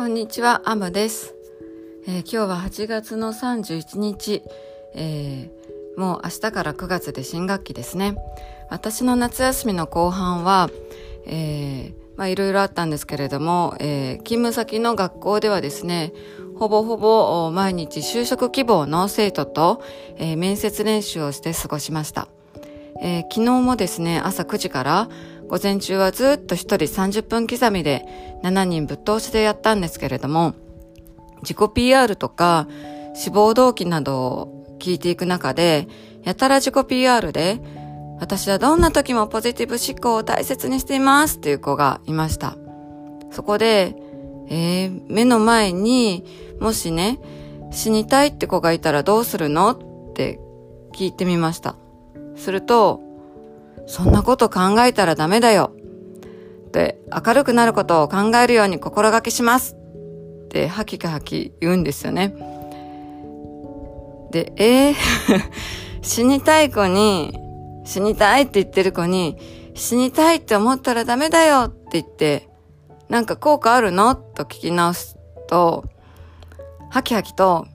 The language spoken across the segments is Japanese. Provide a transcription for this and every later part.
こんにちは、アムです、えー、今日は8月の31日、えー、もう明日から9月で新学期ですね。私の夏休みの後半は、えー、まあいろいろあったんですけれども、え、勤務先の学校ではですね、ほぼほぼ毎日就職希望の生徒と、え、面接練習をして過ごしました。え、昨日もですね、朝9時から午前中はずっと一人30分刻みで7人ぶっ通しでやったんですけれども、自己 PR とか志望動機などを聞いていく中で、やたら自己 PR で、私はどんな時もポジティブ思考を大切にしていますっていう子がいました。そこで、えー、目の前にもしね、死にたいって子がいたらどうするのって聞いてみました。すると、そんなこと考えたらダメだよ。で、明るくなることを考えるように心がけします。ってハキハキ言うんですよね。で、えー、死にたい子に、死にたいって言ってる子に、死にたいって思ったらダメだよって言って、なんか効果あるの？と聞き直すと、ハキハキと、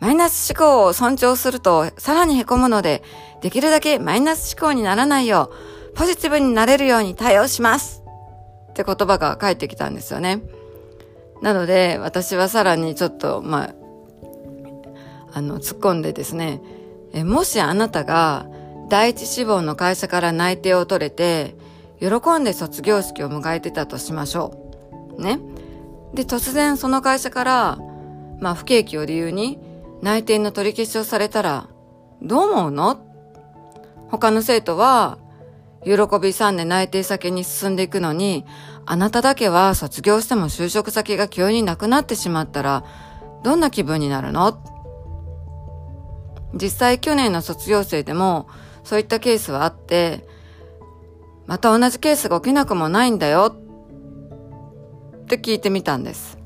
マイナス思考を尊重するとさらに凹むので、できるだけマイナス思考にならないよう、ポジティブになれるように対応しますって言葉が返ってきたんですよね。なので、私はさらにちょっと、まあ、あの、突っ込んでですね、えもしあなたが第一志望の会社から内定を取れて、喜んで卒業式を迎えてたとしましょう。ね。で、突然その会社から、まあ、不景気を理由に内定の取り消しをされたら、どう思うの？他の生徒は、喜びさんで内定先に進んでいくのに、あなただけは卒業しても就職先が急になくなってしまったら、どんな気分になるの？実際去年の卒業生でも、そういったケースはあって、また同じケースが起きなくもないんだよって聞いてみたんです。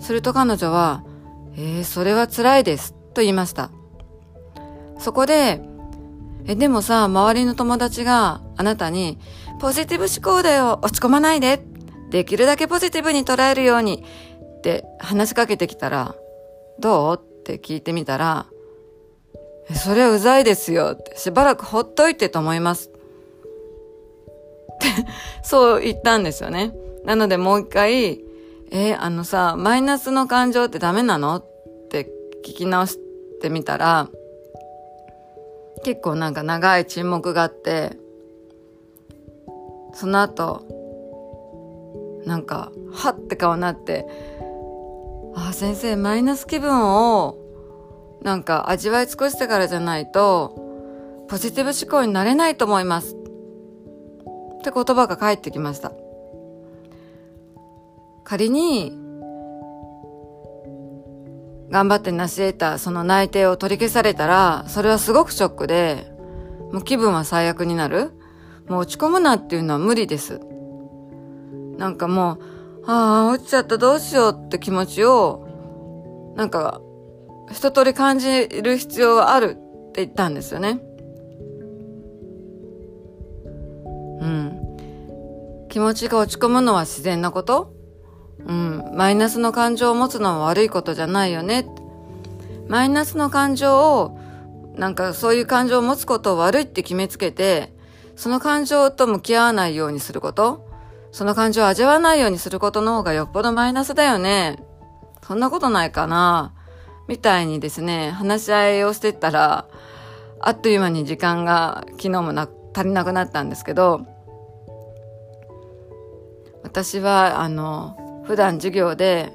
すると彼女は、えー、それは辛いですと言いました。そこで、え、でもさ、周りの友達があなたに、ポジティブ思考だよ、落ち込まないで、できるだけポジティブに捉えるように、って話しかけてきたら、どう？って聞いてみたら、え、それはうざいですよ、しばらくほっといてと思います。って、そう言ったんですよね。なのでもう一回、えあのさ、マイナスの感情ってダメなの？って聞き直してみたら、結構なんか長い沈黙があって、その後、なんか、はって顔になって、あ、先生、マイナス気分を、なんか味わい尽くしてからじゃないと、ポジティブ思考になれないと思います。って言葉が返ってきました。仮に、頑張って成し得たその内定を取り消されたら、それはすごくショックで、もう気分は最悪になる。もう落ち込むなっていうのは無理です。なんかもう、ああ、落ちちゃったどうしようって気持ちを、なんか、一通り感じる必要があるって言ったんですよね。うん。気持ちが落ち込むのは自然なことうん、マイナスの感情を持つのは悪いことじゃないよね。マイナスの感情を、なんかそういう感情を持つことを悪いって決めつけて、その感情と向き合わないようにすること、その感情を味わわないようにすることの方がよっぽどマイナスだよね。そんなことないかな。みたいにですね、話し合いをしてったら、あっという間に時間が昨日もな足りなくなったんですけど、私は、あの、普段授業で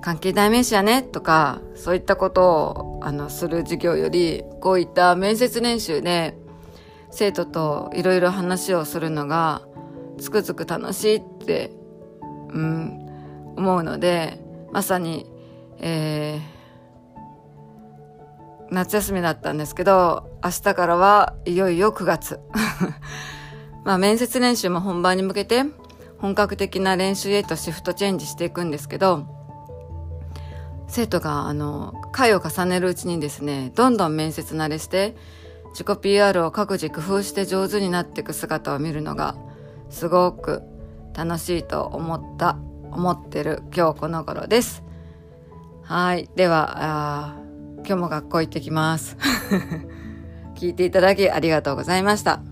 関係代名詞やねとかそういったことをあのする授業よりこういった面接練習で生徒といろいろ話をするのがつくづく楽しいって、うん、思うのでまさに、えー、夏休みだったんですけど明日からはいよいよ9月。まあ面接練習も本番に向けて本格的な練習へとシフトチェンジしていくんですけど、生徒が、あの、回を重ねるうちにですね、どんどん面接慣れして、自己 PR を各自工夫して上手になっていく姿を見るのが、すごく楽しいと思った思ってる今日この頃です。はい。では、今日も学校行ってきます。聞いていただきありがとうございました。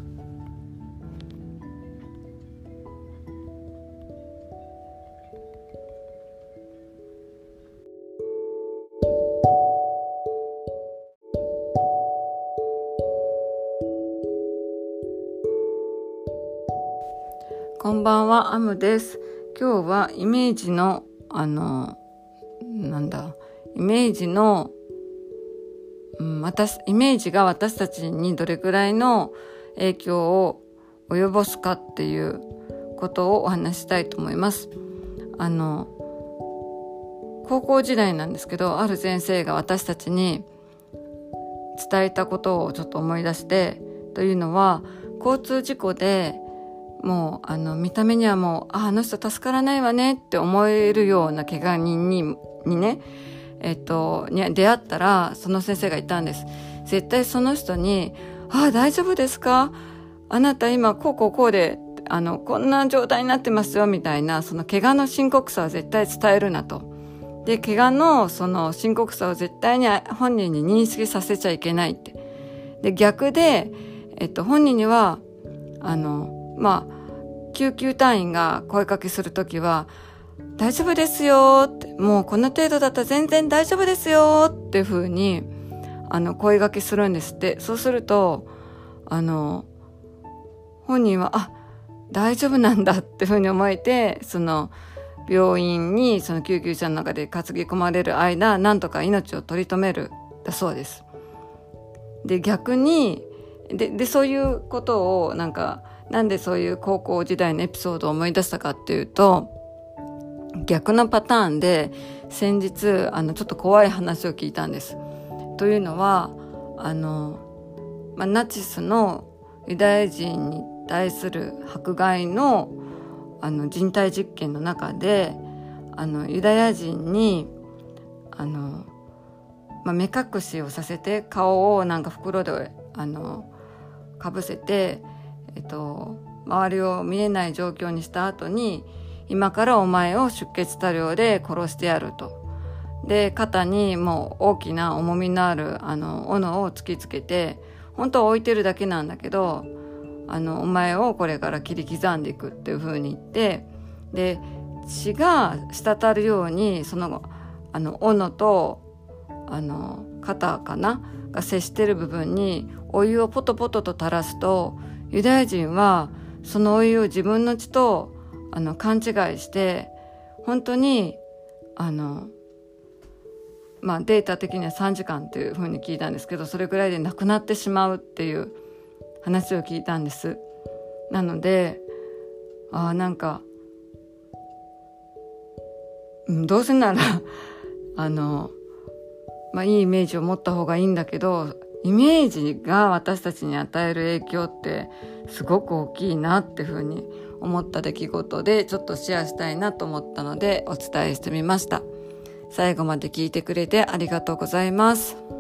こんばんは、アムです。今日はイメージの、あの、なんだ、イメージの、うん、私、イメージが私たちにどれくらいの影響を及ぼすかっていうことをお話したいと思います。あの、高校時代なんですけど、ある先生が私たちに伝えたことをちょっと思い出して、というのは、交通事故でもうあの見た目にはもうああの人助からないわねって思えるような怪我人ににねえっとに出会ったらその先生が言ったんです絶対その人に「ああ大丈夫ですか？あなた今こうこうこうであのこんな状態になってますよ」みたいなその怪我の深刻さは絶対伝えるなと。で怪我のその深刻さを絶対に本人に認識させちゃいけないって。で逆で、えっと、本人にはあのまあ、救急隊員が声かけするときは、大丈夫ですよって、もうこの程度だったら全然大丈夫ですよっていうふうに、あの、声掛けするんですって。そうすると、あの、本人は、あ、大丈夫なんだっていうふうに思えて、その、病院にその救急車の中で担ぎ込まれる間、なんとか命を取り留める、だそうです。で、逆に、で、で、そういうことをなんか、なんでそういう高校時代のエピソードを思い出したかっていうと、逆のパターンで先日、あの、ちょっと怖い話を聞いたんです。というのは、あの、まあ、ナチスのユダヤ人に対する迫害のあの人体実験の中であのユダヤ人にあの、まあ、目隠しをさせて顔をなんか袋であのかぶせてっと、周りを見えない状況にした後に、今からお前を出血多量で殺してやると。で、肩にもう大きな重みのある、あの、斧を突きつけて、本当は置いてるだけなんだけど、あの、お前をこれから切り刻んでいくっていう風に言って、で、血が滴るように、その、あの、斧と、あの、肩かな？が接してる部分にお湯をポトポトと垂らすと、ユダヤ人はその老いを自分の血とあの勘違いして本当にあのまあデータ的には3時間っていうふうに聞いたんですけどそれぐらいで亡くなってしまうっていう話を聞いたんです。なのでああなんか、うん、どうせならあのまあいいイメージを持った方がいいんだけどイメージが私たちに与える影響ってすごく大きいなっていうふうに思った出来事でちょっとシェアしたいなと思ったのでお伝えしてみました。最後まで聞いてくれてありがとうございます。